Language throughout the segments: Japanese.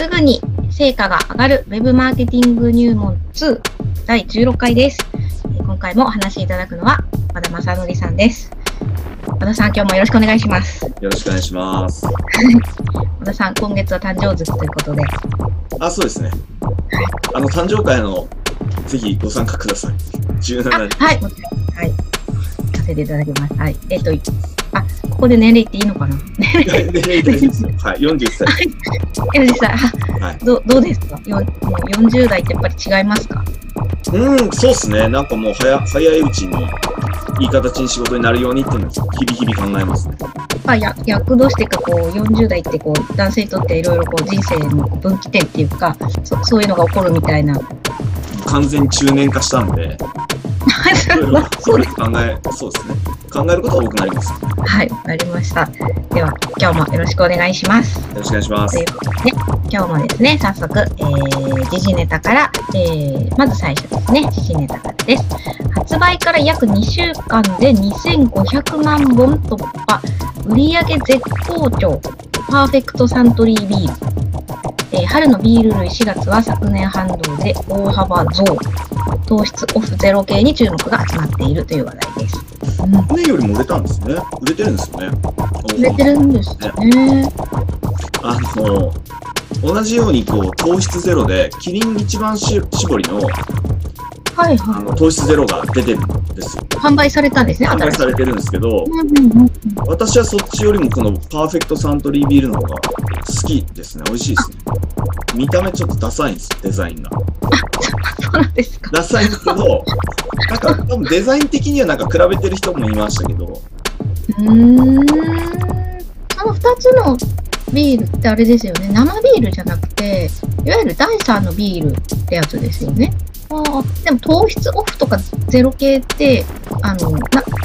すぐに成果が上がる Web マーケティング入門2第16回です。今回もお話しいただくのは和田正則さんです。和田さん、今日もよろしくお願いします。よろしくお願いします。和田さん、今月は誕生月ということで。あ、そうですね。あの、誕生会の、ぜひご参加ください。17日。はい。はい。させていただきます。はい。えっ、と、あ、ここで年齢っていいのかな？年齢大丈夫ですよ。はい、40歳。40歳。はい、どどうですか？よもう ?40 代ってやっぱり違いますか？うん、そうっすね。なんかもう早早いうちにいい形に仕事になるようにっていうのを日々日々考えますね。まあ、や役としてかこう40代ってこう男性にとっていろいろこう人生の分岐点っていうかそそういうのが起こるみたいな。完全中年化した んで、そうです考えそうですね。考えることが多くなります。はい、わかりました。では、今日もよろしくお願いします。よろしくお願いします。ということで、今日もですね、早速、えー、時事ネタから、えー、まず最初ですね、時事ネタからです。発売から約2週間で2500万本突破、売上絶好調、パーフェクトサントリービール。えー、春のビール類4月は昨年反動で大幅増。糖質オフゼロ系に注目が集まっているという話題です。去年よりも売れたんですね。売れてるんですよね。売れてるんですね。あの、同じようにこう糖質ゼロで、キリン一番し搾りの、はいはい、あの糖質ゼロが出てるんですよ。販売されたんですね、販売されてるんですけど、私はそっちよりもこのパーフェクトサントリービールの方が好きですね。美味しいですね。見た目ちょっとダサいんです、デザインが。そうなんですか。ダサいんですけど、なんか多分デザイン的にはなんか比べてる人もいましたけど。うん。あの2つのビールってあれですよね。生ビールじゃなくて、いわゆる第3のビールってやつですよね。あでも糖質オフとかゼロ系って、あの、な、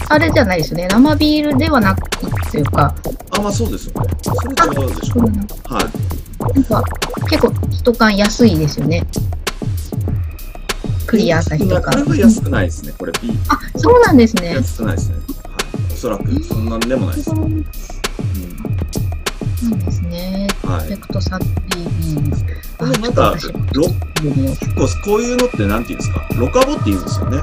あれじゃないですよね。生ビールではなくていうか。あ、まあそうですよね。それ違うでしょう。はい。なんか、結構一缶安いですよね。クリア朝日とか。これは安くないですね、これ B。あ、そうなんですね。安くないですね。はい。おそらく、そんなんでもないです。うん。そうですね。はい。ペクトサッピーあ、なんか、ロ結構こういうのってなんていうんですか、ロカボって言うんですよね。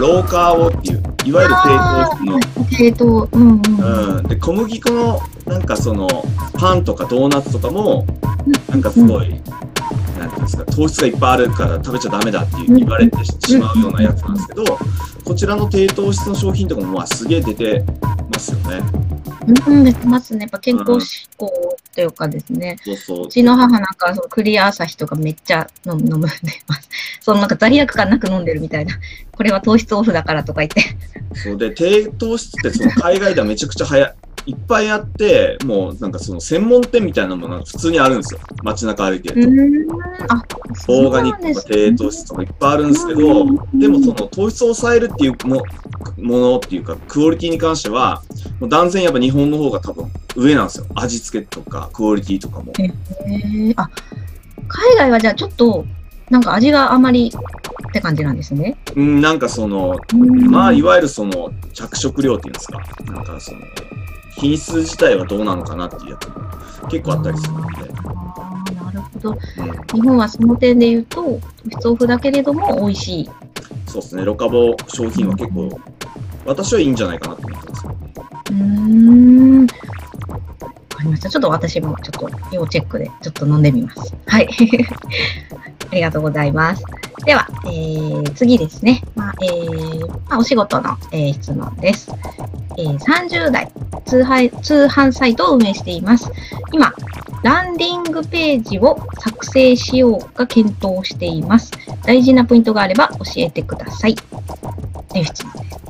ローカーボっていう、いわゆる低糖の。低糖、うん、うん、うん。で、小麦粉の、なんかその、パンとかドーナツとかも、なんかすごい、なんていうんですか、糖質がいっぱいあるから食べちゃダメだって言われてしまうようなやつなんですけど、こちらの低糖質の商品とかもまあすげえ出てますよね。うん、出てますね。やっぱ健康志向というかですね。うちの母なんかそのクリア朝日とかめっちゃ飲む飲んでます。そのなんか罪悪感なく飲んでるみたいな。これは糖質オフだからとか言って。そうで、低糖質ってその海外ではめちゃくちゃ早い っぱいあって、もうなんかその専門店みたいなものが普通にあるんですよ。街中歩いてると。あ、オーガニックとか低糖質とかいっぱいあるんですけど、でもその糖質を抑えるっていうもものっていうか、クオリティに関しては、もう断然やっぱ日本の方が多分上なんですよ。味付けとか、クオリティとかも。へえあ、海外はじゃあちょっと、なんか味があまりって感じなんですね。うん、なんかその、まあ、いわゆるその着色料っていうんですか。なんかその、品質自体はどうなのかなっていうやつも結構あったりするので。なるほど、うん、日本はその点で言うと、糖質オフだけれども美味しい。そうですね、ロカボ商品は結構、私はいいんじゃないかなと思ってますうん。わかりました。ちょっと私もちょっと要チェックでちょっと飲んでみます。はい。ありがとうございます。では、えー、次ですね。まあえーまあ、お仕事の、えー、質問です。えー、30代通販通販サイトを運営しています。今、ランディングページを作成しようか検討しています。大事なポイントがあれば教えてください。という質問です。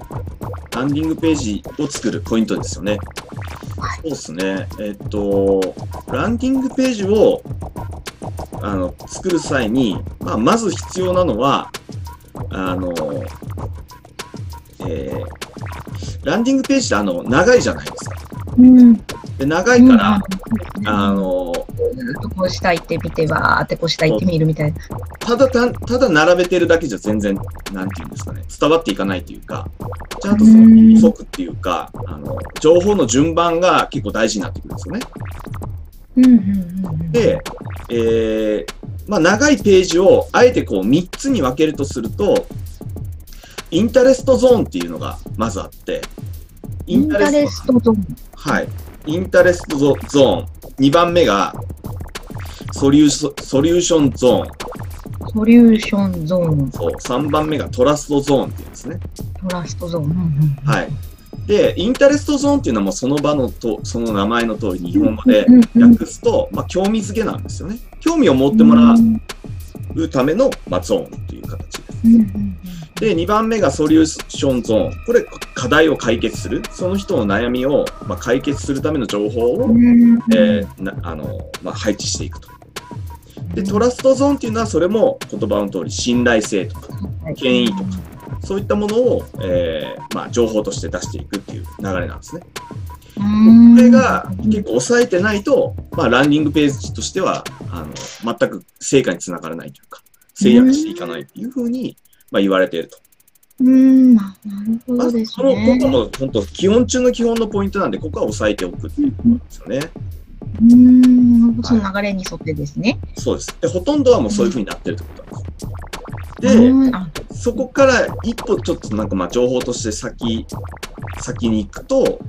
ランディングページを作るポイントですよね。はい、そうですね。えっと、ランディングページをあの作る際に、まあ、まず必要なのは、あの、えー、ランディングページってあの長いじゃないですか。うん、で長いから、うん、あの、こう下行ってみて、わーってこう下行ってみるみたいな。ただた、ただ並べてるだけじゃ全然、なんていうんですかね、伝わっていかないというか、ちゃんとその意則っていうか、あの、情報の順番が結構大事になってくるんですよね。うんうんうん、で、えーまあ、長いページをあえてこう3つに分けるとすると、 interest zone っていうのがまずあって、 interest zone。はい。 interest zo- zone。2番目が solutio- solution zone。 solution zone。そう。3番目がトラストゾーンっていうんですね。トラストゾーン。うんうんはい。で、インタレストゾーンっていうのはもうその場のと、その名前の通り日本語で訳すと、まあ、興味づけなんですよね。興味を持ってもらうための、まあ、ゾーンっていう形です。うんうんで、2番目がソリューションゾーン。これ、課題を解決する。その人の悩みを、まあ、解決するための情報を、えーなあのまあ、配置していくと。で、トラストゾーンっていうのは、それも言葉の通り、信頼性とか、権威とか、そういったものを、えーまあ、情報として出していくっていう流れなんですね。これが結構抑えてないと、まあ、ランディングページとしては、あの全く成果につながらないというか、制約していかないというふうに、まあ、言われていると。うん、なるほまあ、どですその、こね。こも本当、基本中の基本のポイントなんで、ここは押さえておくっていうことなんですよね。うん、その流れに沿ってですね。そうです。で、ほとんどはもうそういうふうになってるってことなんです。で、そこから一歩ちょっとなんかまあ情報として先、先に行くと、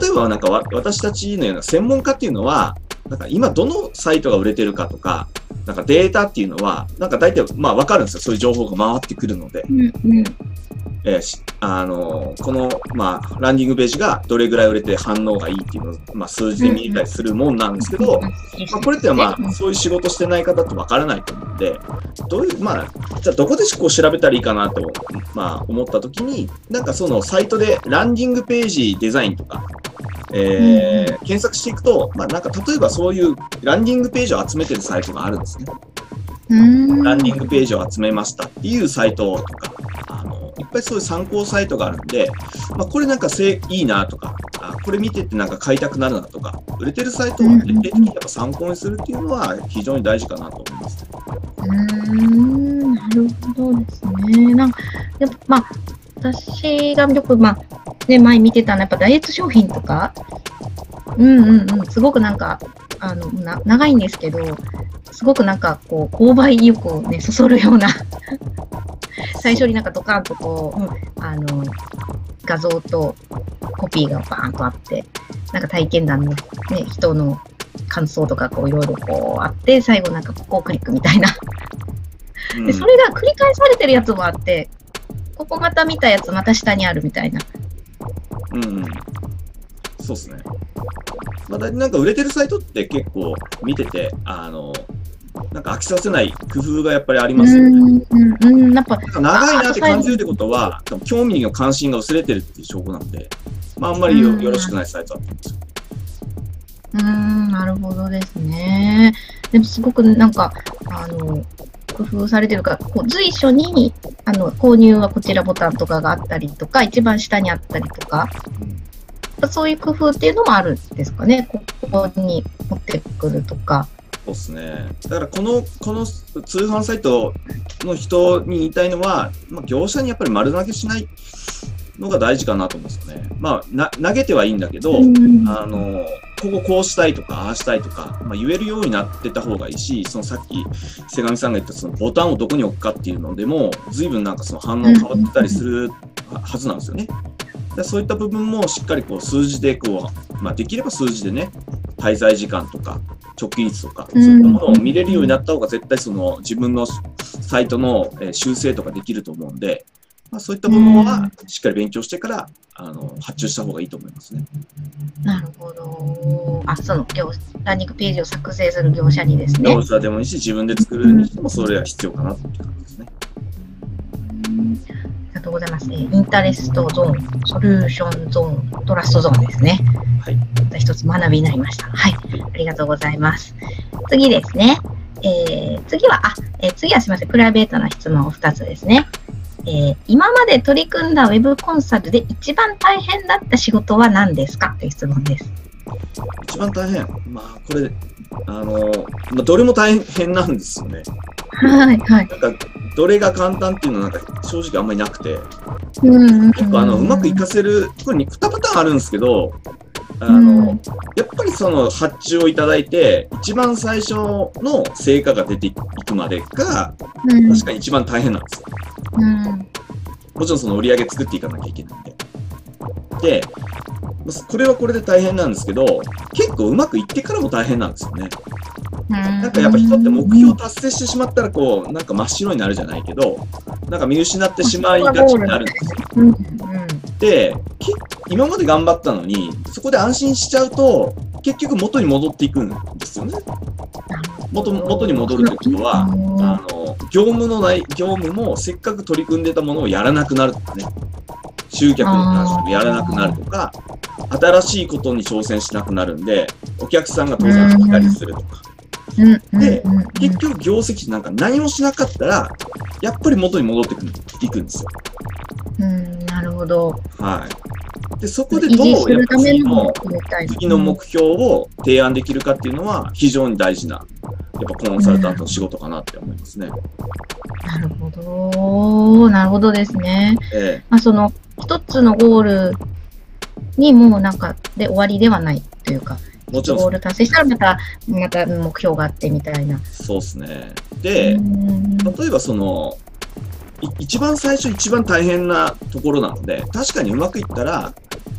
例えばなんかわ私たちのような専門家っていうのは、なんか今どのサイトが売れてるかとか、なんかデータっていうのは、なんか大体まあわかるんですよ。そういう情報が回ってくるので。うんうんえーしあのこの、まあ、ランディングページがどれぐらい売れて反応がいいっていうのを、まあ、数字で見えたりするもんなんですけど、まあ、これってまあ、そういう仕事してない方ってわからないと思うんで、どういう、まあ、じゃあどこでこう調べたらいいかなと、まあ、思ったときに、なんかそのサイトでランディングページデザインとか、えー検索していくと、まあ、なんか例えばそういうランディングページを集めてるサイトがあるんですね。うんランディングページを集めましたっていうサイトとか、あのいっぱいそういう参考サイトがあるんで、まあ、これなんかせいいなとかあ、これ見ててなんか買いたくなるなとか、売れてるサイトを徹底的にやっぱ参考にするっていうのは非常に大事かなと思います。うんなるほどですね。なんか、やっぱ、まあ、私がよく、まあ、ね、前見てたのは、やっぱダイエット商品とか、うんうんうん、すごくなんか、あの、な長いんですけど、すごくなんか、こう、購買意欲をね、そそるような、最初になんかドカンとこう、うんあの、画像とコピーがバーンとあって、なんか体験談の、ね、人の感想とかこういろいろこうあって、最後なんかここをクリックみたいな。うんで、それが繰り返されてるやつもあって、ここまた見たやつまた下にあるみたいな。うんうん、そうですね。まあ、だいなんか売れてるサイトって結構見てて、あの、なんか飽きさせない工夫がやっぱりありますよね。うんうんうん、やっぱ、なんか長いなって感じるってことは、興味の関心が薄れてるっていう証拠なんで、まあ、あんまりよろしくないサイトだと思うんですよ。うーん、なるほどですね。でもすごくなんか、あの、工夫されてるから、こう随所に、あの、購入はこちらボタンとかがあったりとか、一番下にあったりとか、そういう工夫っていうのもあるんですかね。ここに持ってくるとか。そうですね。だからこの、この通販サイトの人に言いたいのは、まあ、業者にやっぱり丸投げしないのが大事かなと思うんですよね。まあ、な投げてはいいんだけど、うんあの、こここうしたいとか、ああしたいとか、まあ、言えるようになってた方がいいし、そのさっき、瀬上さんが言ったそのボタンをどこに置くかっていうのでも、随分なんかその反応変わってたりするははずなんですよね。でそういった部分もしっかりこう数字でこう、まあ、できれば数字でね、滞在時間とか、直近率とか、そういったものを見れるようになった方が絶対その自分のサイトのえー修正とかできると思うんで、まあ、そういった部分はしっかり勉強してから、あの発注した方がいいと思いますね。なるほど。あ、その業ランニングページを作成する業者にですね業。者でもいいし、自分で作るにしてもそれは必要かなって感じですね。うんありがとうございます。えー interest zone、 solution zone、 trust zone ですね。はい。また一つ学びになりました。はい。ありがとうございます。次ですね。えー次は、あ、えー次はすみません。プライベートな質問を2つですね。えー今まで取り組んだウェブコンサルで一番大変だった仕事は何ですか？という質問です。一番大変。まあ、これ、あの、まあ、どれも大変なんですよね。はい、はい。なんか、どれが簡単っていうのはなんか正直あんまりなくて、結構あの、うまくいかせる、これ2パターンあるんですけど、あの、やっぱりその発注をいただいて、一番最初の成果が出ていくまでが、うん確かに一番大変なんですよ。うんもちろんその売り上げ作っていかなきゃいけないんで。で、これはこれで大変なんですけど、結構うまくいってからも大変なんですよね。なんかやっぱ人って目標を達成してしまったらこう、なんか真っ白になるじゃないけど、なんか見失ってしまいがちになるんですよ。うん。うんで、け今まで頑張ったのに、そこで安心しちゃうと、結局元に戻っていくんですよね。元元に戻るということは、あの業務のない業務もせっかく取り組んでたものをやらなくなるとかね、集客に関してもやらなくなるとか、新しいことに挑戦しなくなるんで、お客さんが当然来たりするとか、でうんうん結局業績なんか何もしなかったら、やっぱり元に戻ってくるいくんですよ。うんなるほど。はい。で、そこで維どうやっ持するためぱ次の。次の目標を提案できるかっていうのは非常に大事な、やっぱコンサルタントの仕事かなって思いますね。なるほど。なるほどですね。えまあ、その一つのゴールにもうなんかで終わりではないというか、えもちろんゴール達成したらまた、また目標があってみたいな。そうですね。で、うん例えばその、い一番最初一番大変なところなので、確かにうまくいったら、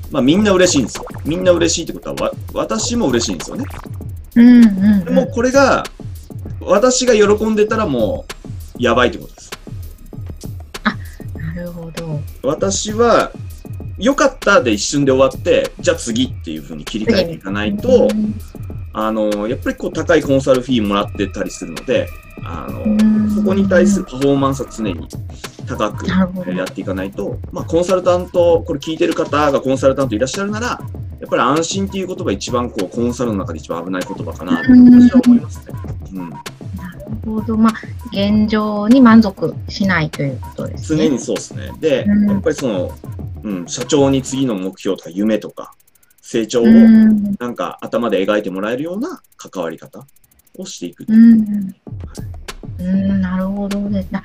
まあみんな嬉しいんですよ。みんな嬉しいってことは、わ私も嬉しいんですよね。うんうんでもこれが、私が喜んでたらもう、やばいってことです。なるほど。私は、良かったで一瞬で終わって、じゃあ次っていう風に切り替えていかないとう、んあの、やっぱりこう高いコンサルフィーもらってたりするので、あの、うんそこに対するパフォーマンスは常に高くやっていかないと、まあコンサルタント、これ聞いてる方がコンサルタントいらっしゃるなら、やっぱり安心っていう言葉一番こうコンサルの中で一番危ない言葉かなと私は思いますね。うん。なるほど。まあ、現状に満足しないということですね。常にそうですね。で、うんやっぱりその、うん、社長に次の目標とか夢とか成長をうんなんか頭で描いてもらえるような関わり方をしていく。うんうん、なるほどですね。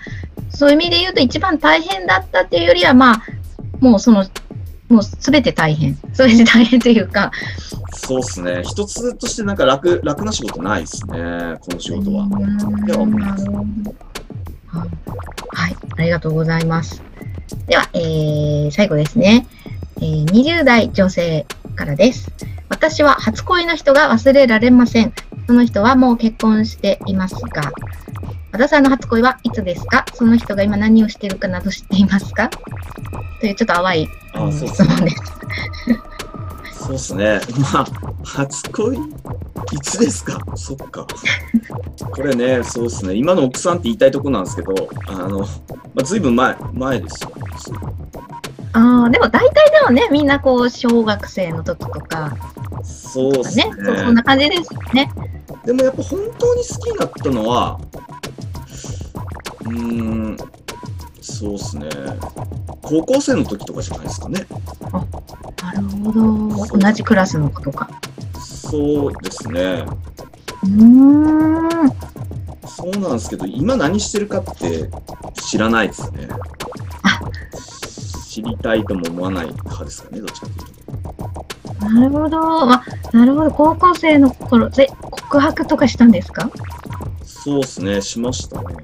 そういう意味で言うと、一番大変だったっていうよりは、まあ、もうその、もうすべて大変。すべて大変というか、そうですね。一つとしてなんか楽、楽な仕事ないですね。この仕事は。うん思いますはいはい、ありがとうございます。では、えー、最後ですね、えー。20代女性からです。私は初恋の人が忘れられません。その人はもう結婚していますが、和田さんの初恋はいつですか？その人が今何をしているかなど知っていますか？というちょっと淡いう質問です。そうですね。まあ、初恋、いつですか？そっか。これね、そうですね。今の奥さんって言いたいとこなんですけど、あの、まあ、ずいぶん前、前ですよ。ああ、でも大体でもね、みんなこう、小学生の時とか、そうですね。ねそうそんな感じですよね。でもやっぱ本当に好きになったのは、うーん、そうですね。高校生の時とかじゃないですかね。なるほど。同じクラスの子とか。そうですね。うーん。そうなんですけど、今何してるかって知らないですね。知りたいとも思わない派ですかね、どっちかというと。なるほど。あ、なるほど。高校生の頃、で、告白とかしたんですか？そうですね、しましたね。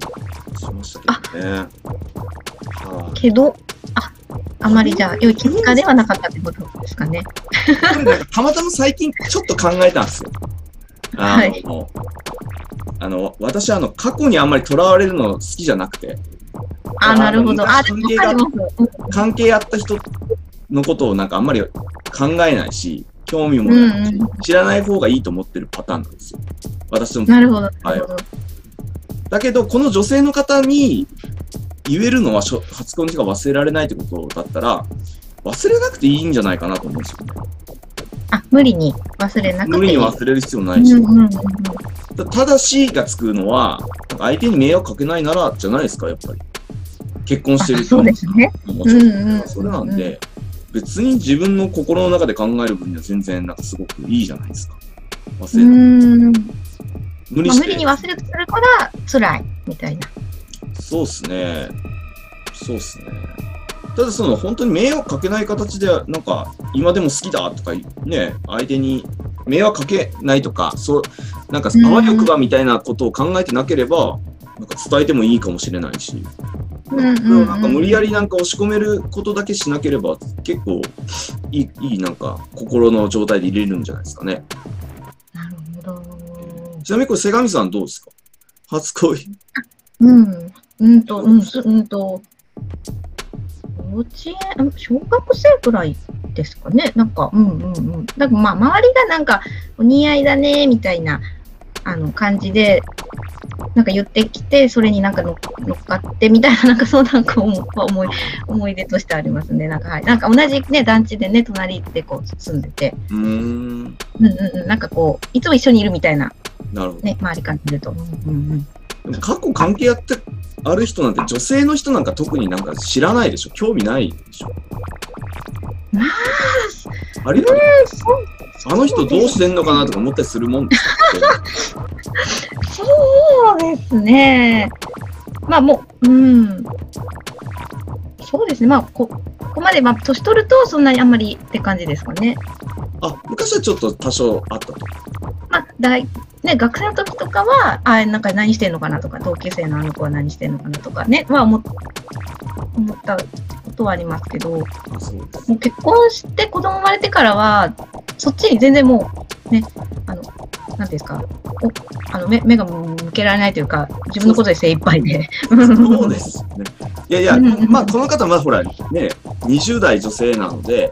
しましたけどね。はいけど、あ、あまりじゃあ、良い結果ではなかったってことですかね。たまたま最近ちょっと考えたんですよ。あの、はいあの私はあの過去にあんまりとらわれるの好きじゃなくて、あ、あなるほど。あ、でも関係あった人のことをなんかあんまり考えないし、興味もないし、うんう知らない方がいいと思ってるパターンなんですよ。私も。なるほど。なるほど。だけど、この女性の方に言えるのは初恋の日が忘れられないってことだったら、忘れなくていいんじゃないかなと思うんですよね。あ、無理に忘れなくていい。無理に忘れる必要ないし。うんうんうんうんたただしがつくのは、相手に迷惑かけないならじゃないですか、やっぱり。結婚してるあそうですね。もちろん。うんうんうんそれなんで、別に自分の心の中で考える分には全然なんかすごくいいじゃないですか。う忘れない。無理して。無理に忘れるから辛いみたいな。そうっすね。そうっすね。ただその本当に迷惑かけない形で、なんか今でも好きだとかね、相手に迷惑かけないとか、そう、なんかあわよくばみたいなことを考えてなければ、なんか伝えてもいいかもしれないし、なんか無理やりなんか押し込めることだけしなければ、結構いい、いいなんか心の状態で入れるんじゃないですかね。なるほど。ちなみにこれ、瀬上さんどうですか？初恋。うん。うんと、うん、すうんと、幼稚園、うん小学生くらいですかね。なんか、うんうんうん。だからまあ、周りがなんか、お似合いだね、みたいな、あの、感じで、なんか言ってきて、それになんか乗っ乗っかってみたいな、なんかそうなんか思い思い出としてありますね。なんか、はい。なんか同じね、団地でね、隣でこう住んでて、うーん。うんうんうん。なんかこう、いつも一緒にいるみたいな、なるほど。ね、周りから見ると。うんうんうん。過去関係あってある人なんて女性の人なんか特になんか知らないでしょ興味ないでしょまあ、あれそうあの人どうしてんのかなとか思ったりするもんそうですね。まあもう、うん。そうですね。まあ、こここまで、まあ、年取るとそんなにあんまりって感じですかね。あ昔はちょっと多少あったとまあ、大ね、学生の時とかは、あなんか何してんのかなとか、同級生のあの子は何してんのかなとかね、は思っ思ったことはありますけど、もう結婚して子供生まれてからは、そっちに全然もう、ね、あの、なんていうんですか、おあの目目が向けられないというか、自分のことで精一杯で。そうですね。いやいやまあこの方まだほらね20代女性なので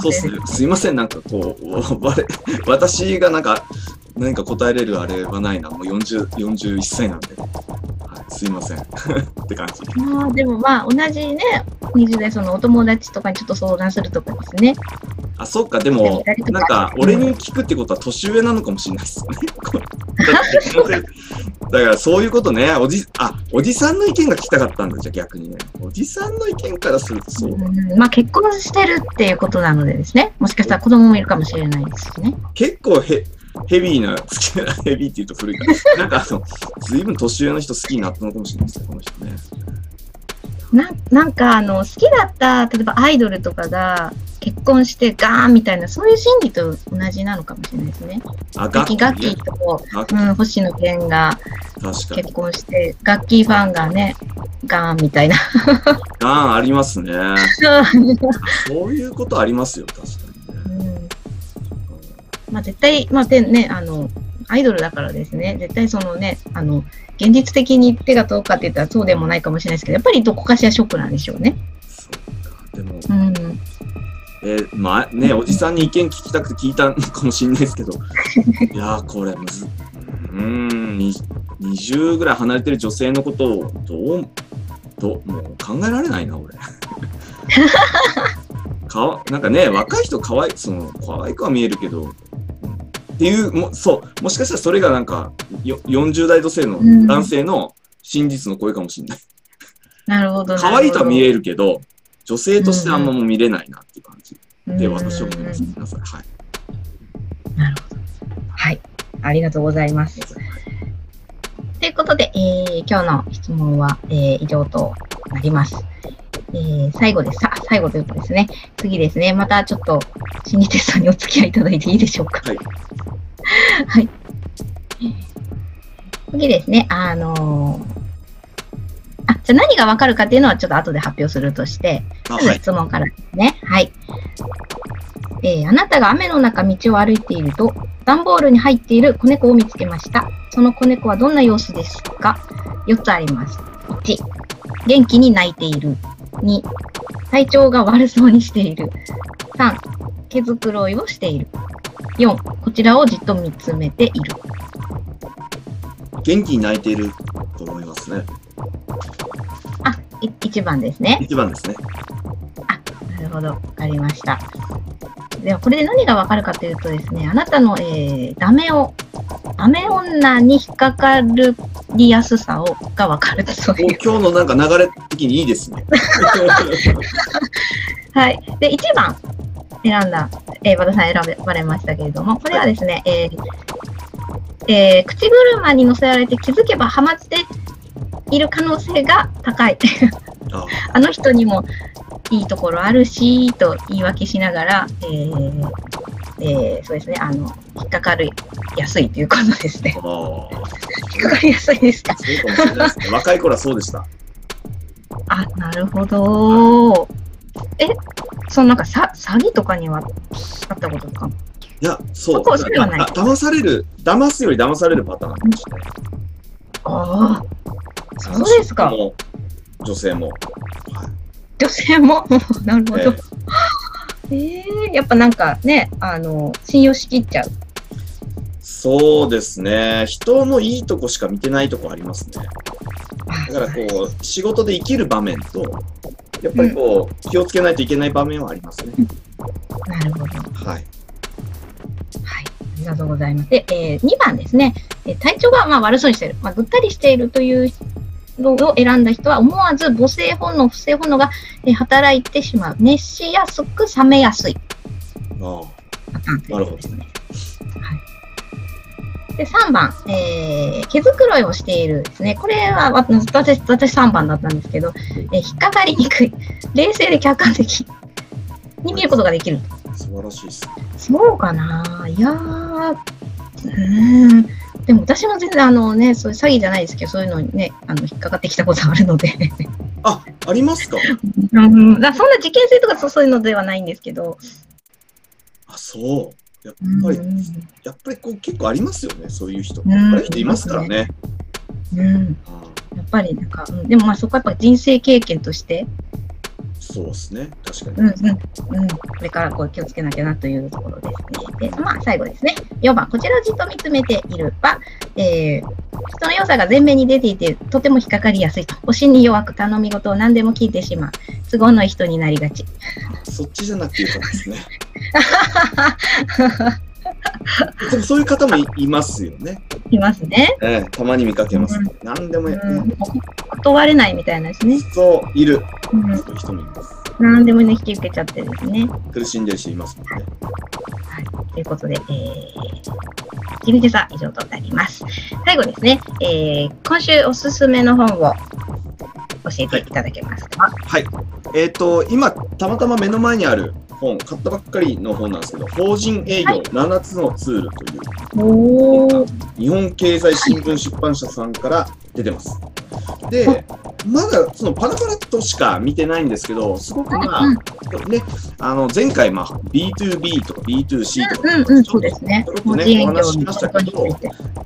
そうっすね。すいませんなんかこう我私がなんか何か答えれるあれはないなもう40 41歳なんで、はい、すいません って感じまあでもまあ同じね、20代そのお友達とかにちょっと相談するとかですね。あ、そっか、でも、なんか、俺に聞くってことは年上なのかもしれないですよね。だから、そういうことね、おじ、あ、おじさんの意見が聞きたかったんだ、じゃあ逆にね。おじさんの意見からするとそうだ。うんまあ結婚してるっていうことなのでですね、もしかしたら子供もいるかもしれないですしね。結構へ、ヘビーな、ヘビーって言うと古いから、なんかあの、ずいぶん年上の人好きになったのかもしれないですね、この人ね。ななんかあの好きだった例えばアイドルとかが結婚してガーンみたいなそういう心理と同じなのかもしれないですね。あ、ガッキーガッキねーとう、うん、星野源が結。婚してガッキーファンがねガーンみたいな。ああ、ありますね。そういうことありますよ、確かにね。うんまあ絶対、まあでね、あの、アイドルだからですね、絶対そのね、あの、現実的に手が届くかって言ったらそうでもないかもしれないですけど、やっぱりどこかしらショックなんでしょうね。そうか。でも、うん。えーまあね、おじさんに意見聞きたくて聞いたのかもしれないですけど、いやー、これむず、うーん、に20ぐらい離れてる女性のことをどう、どうもう考えられないな、俺。かわなんかね、若い人かわいその可愛くは見えるけど、うんっていうも、そう、もしかしたらそれがなんか、よ40代女性のうん男性の真実の声かもしれない。なるほど。可愛いとは見るえるけど、女性としてあんまもう見れないなっていう感じで、私は思います。うん皆さん、はい。なるほど。はい。ありがとうございます。ということで、えー今日の質問は、えー以上となります。えー最後です。さ最後ということですね。次ですね。またちょっと心理テストにお付き合いいただいていいでしょうか。はい。はい。次ですね。あのーあ、じゃあ何がわかるかっていうのはちょっと後で発表するとして、あ、まずはい。質問からですね。はい。えーあなたが雨の中道を歩いていると、段ボールに入っている子猫を見つけました。その子猫はどんな様子ですか ?4 つあります。1、元気に泣いている。2、体調が悪そうにしている。3、毛づくろいをしている。4、こちらをじっと見つめている。元気に泣いていると思いますね。あ、い1番ですね。一番ですね。なるほど、わかりました。では、これで何がわかるかというとですね、あなたの、えー、ダメを、ダメ女に引っかかりやすさをがわかるそうおいう。今日のなんか流れ的にいいですね。はい。で、1番選んだ、えー、和田さん選ばれましたけれども、これはですね、えーえー口車に乗せられて気づけばハマっている可能性が高い。ああの人にもいいところあるし、と言い訳しながら、えーえーそうですね、あの、引っかかるやすいということですね。引っかかりやすいですか？そうかもしれないですね。若い頃はそうでした。あ、なるほど。え、そのなんかさ、詐欺とかにはあったこととか？いや、そう。そはないだ騙される、騙すより騙されるパターンかもしれない。ああ、そうですか。も女性も。女性も？なるほえど。えー、やっぱなんかね、あの、信用しきっちゃう。そうですね。人のいいとこしか見てないとこありますね。あだからこう、仕事で生きる場面と、やっぱりこう、気をつけないといけない場面はありますね。なるほど。はい。はい。ありがとうございます。で、えー、2番ですね。えー体調がまあ悪そうにしている。まあ、ぐったりしているというのを選んだ人は、思わず母性本能、不正本能が、えー働いてしまう。熱しやすく冷めやすいあパターンということですね。はい。で、3番、えー、毛づくろいをしているですね。これはわ私、私3番だったんですけど、えー引っかかりにくい。冷静で客観的に見ることができる。あ、素晴らしいです。そうかないやー、うーん。でも私も全然あのね、そういう詐欺じゃないですけど、そういうのにね、あの、引っかかってきたことあるので。あ、ありますか？うん、だそんな事件性とかそういうのではないんですけど。あ、そう。やっうんぱり、やっぱりこう結構ありますよね、そういう人。んやっぱり人いますからね。うん、あやっぱりなんか、うんでもまあそこはやっぱ人生経験として、そうですね。確かに。うんうんうん、これからこう気をつけなきゃなというところですね。で、まあ最後ですね。4番、こちらをじっと見つめているは、えー、人の良さが前面に出ていて、とても引っかかりやすいと。推しに弱く頼み事を何でも聞いてしまう。都合のいい人になりがち。そっちじゃなくてよかったですね。でもそういう方もいいますよね。いますね。ええたまに見かけます。何でもや、うん、断れないみたいなですね。そう、いる。うん、そういう人もいます。何でもね、引き受けちゃってですね。苦しんでる人いますもんね。はい。ということで、えー、キルテさ以上となります。最後ですね、えー、今週おすすめの本を教えていただけますか、はい。えっ、と、今、たまたま目の前にある本、買ったばっかりの本なんですけど、法人営業はい7つのツールという。日本経済新聞出版社さんから出てます。で、まだそのパラパラっとしか見てないんですけど、すごくまあ、うんね、あの前回、まあ、B2B とか B2C とか、うんうん、そうですね。ちょっとねお話ししましたけど。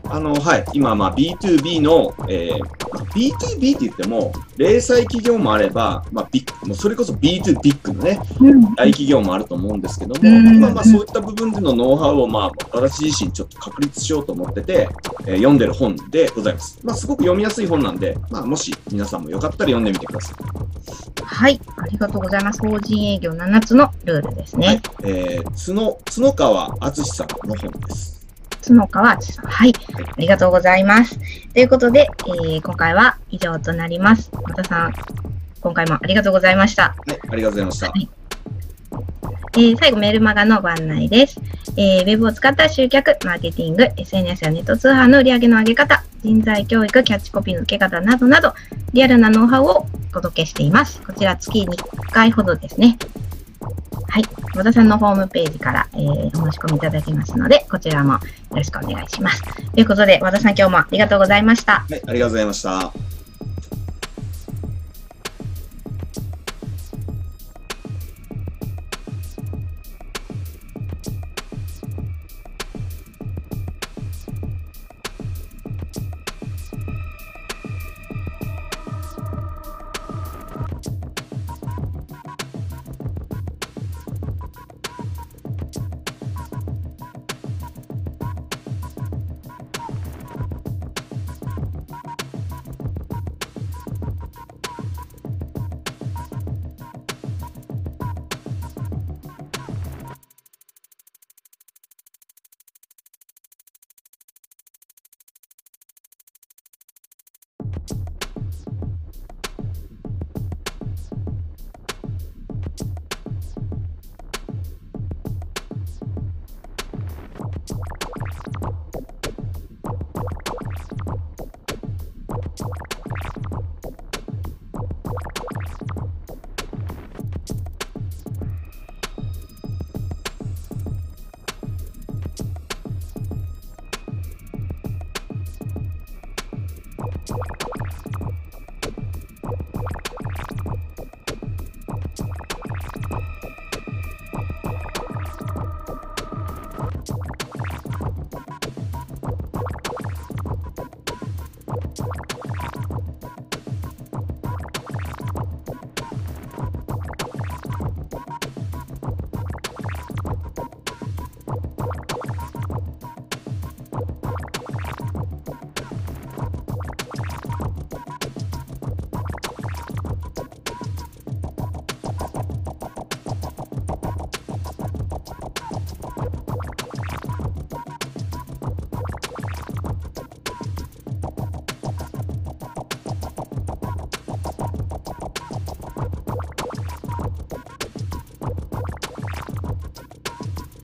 あの、はい、今、まあ、B2B の、えー、まあ B2B って言っても、零細企業もあれば、まあ、ビもうそれこそ B2 ビッグのね、うん大企業もあると思うんですけども、うんまあまあ、そういった部分でのノウハウを、まあ、私自身ちょっと確立しようと思ってて、えー読んでる本でございます。まあ、すごく読みやすい本なんで、まあ、もし皆さんもよかったら読んでみてください。はい、ありがとうございます。法人営業7つのルールですね。えー、角、角川敦さんの本です。角川敦さん。はい、ありがとうございます。ということで、えー今回は以上となります。またさん、今回もありがとうございました。はい、ありがとうございました。えー最後、メールマガのご案内です。えーウェブを使った集客、マーケティング、SNS やネット通販の売り上げの上げ方、人材教育、キャッチコピーの受け方などなど、リアルなノウハウをお届けしています。こちら月に1回ほどですね。はい。和田さんのホームページから、えーお申し込みいただけますので、こちらもよろしくお願いします。ということで、和田さん今日もありがとうございました。はい、ありがとうございました。